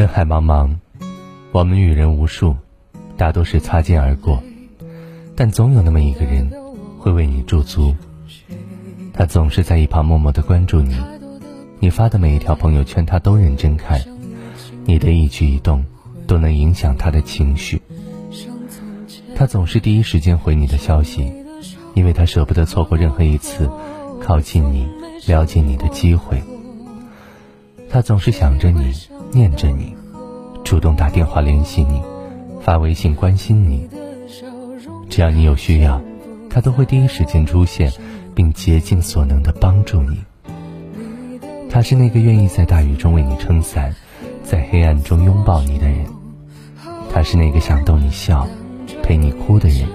人海茫茫，我们遇人无数，大多是擦肩而过，但总有那么一个人会为你驻足。他总是在一旁默默的关注你，你发的每一条朋友圈他都认真看，你的一举一动都能影响他的情绪。他总是第一时间回你的消息，因为他舍不得错过任何一次靠近你、了解你的机会。他总是想着你。念着你，主动打电话联系你，发微信关心你。只要你有需要，他都会第一时间出现，并竭尽所能的帮助你。他是那个愿意在大雨中为你撑伞，在黑暗中拥抱你的人。他是那个想逗你笑，陪你哭的人。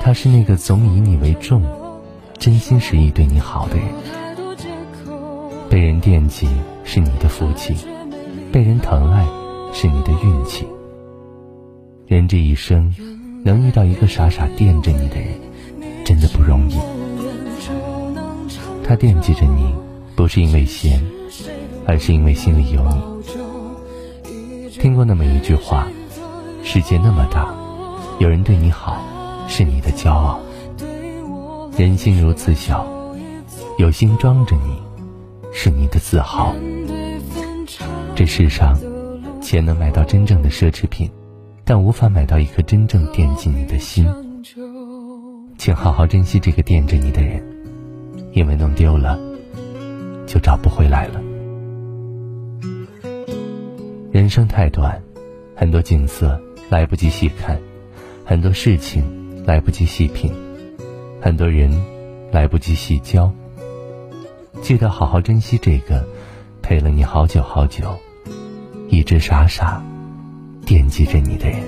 他是那个总以你为重，真心实意对你好的人。被人惦记是你的福气。被人疼爱是你的运气。人这一生，能遇到一个傻傻惦着你的人，真的不容易。他惦记着你，不是因为闲，而是因为心里有你。听过那么一句话：世界那么大，有人对你好，是你的骄傲。人心如此小，有心装着你，是你的自豪。这世上，钱能买到真正的奢侈品，但无法买到一颗真正惦记你的心。请好好珍惜这个惦着你的人，因为弄丢了，就找不回来了。人生太短，很多景色来不及细看，很多事情来不及细品，很多人来不及细交。记得好好珍惜这个陪了你好久好久。一直傻傻惦记着你的人。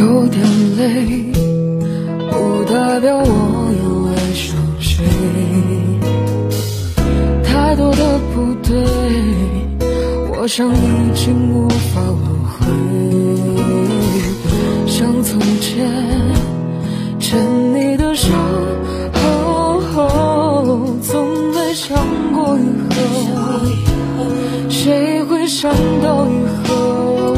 有点累，不代表我又爱上谁。太多的不对，我想已经无法挽回。像从前牵你的手。伤到以后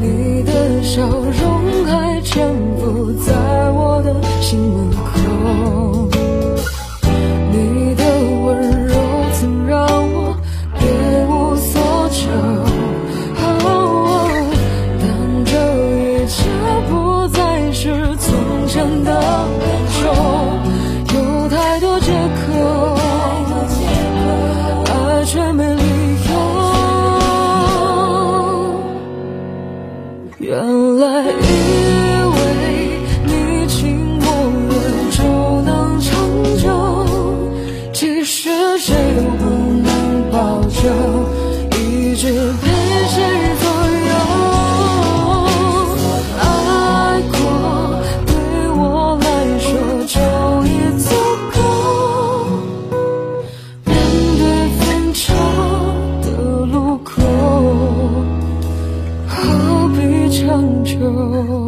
你的笑容还潜伏在我的心门口你的温柔曾让我别无所求但这一切不再是从前的感受有太多借口也没理由，原来。都